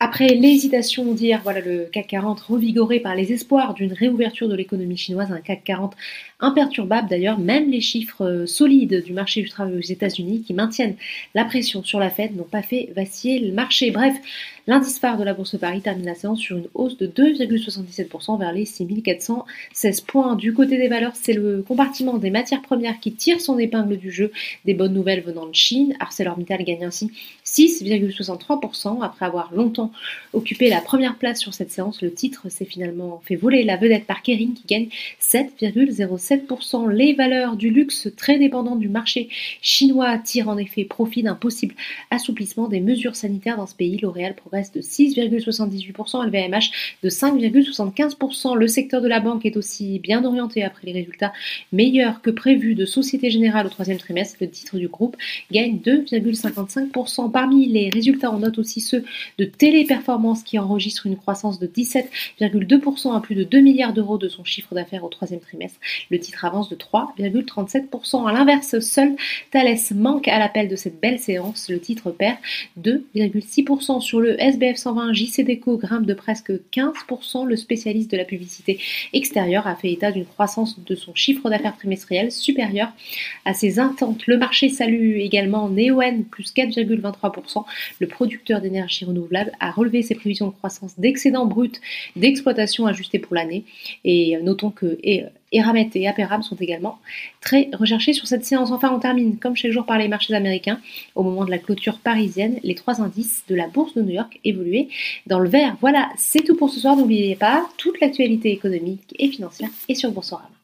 Après l'hésitation d'hier, voilà le CAC 40 revigoré par les espoirs d'une réouverture de l'économie chinoise, un CAC 40 imperturbable d'ailleurs, même les chiffres euh, solides du marché du travail aux États-Unis qui maintiennent la pression sur la Fed n'ont pas fait vaciller le marché. Bref, l'indice phare de la Bourse de Paris termine la séance sur une hausse de 2,77% vers les 6416 points. Du côté des valeurs, c'est le compartiment des matières premières qui tire son épingle du jeu. Des bonnes nouvelles venant de Chine. ArcelorMittal gagne ainsi 6,63% après avoir longtemps occupé la première place sur cette séance. Le titre s'est finalement fait voler la vedette par Kering qui gagne 7,07%. Les valeurs du luxe très dépendantes du marché chinois tirent en effet profit d'un possible assouplissement des mesures sanitaires dans ce pays. L'Oréal de 6,78%, LVMH de 5,75%. Le secteur de la banque est aussi bien orienté après les résultats meilleurs que prévus de Société Générale au troisième trimestre. Le titre du groupe gagne 2,55%. Parmi les résultats, on note aussi ceux de Télé Performance qui enregistre une croissance de 17,2% à plus de 2 milliards d'euros de son chiffre d'affaires au troisième trimestre. Le titre avance de 3,37%. À l'inverse, seul Thales manque à l'appel de cette belle séance. Le titre perd 2,6% sur le SBF 120. JCDECO grimpe de presque 15%. Le spécialiste de la publicité extérieure a fait état d'une croissance de son chiffre d'affaires trimestriel supérieure à ses intentes. Le marché salue également Neoen plus 4,23%. Le producteur d'énergie renouvelable a relevé ses prévisions de croissance d'excédent brut d'exploitation ajustées pour l'année. Et notons que Eramet et Aperam sont également très recherchés sur cette séance. Enfin, on termine comme chaque jour par les marchés américains. Au moment de la clôture parisienne, les trois indices de la bourse de New York évoluaient dans le vert. Voilà, c'est tout pour ce soir. N'oubliez pas, toute l'actualité économique et financière est sur Boursorama.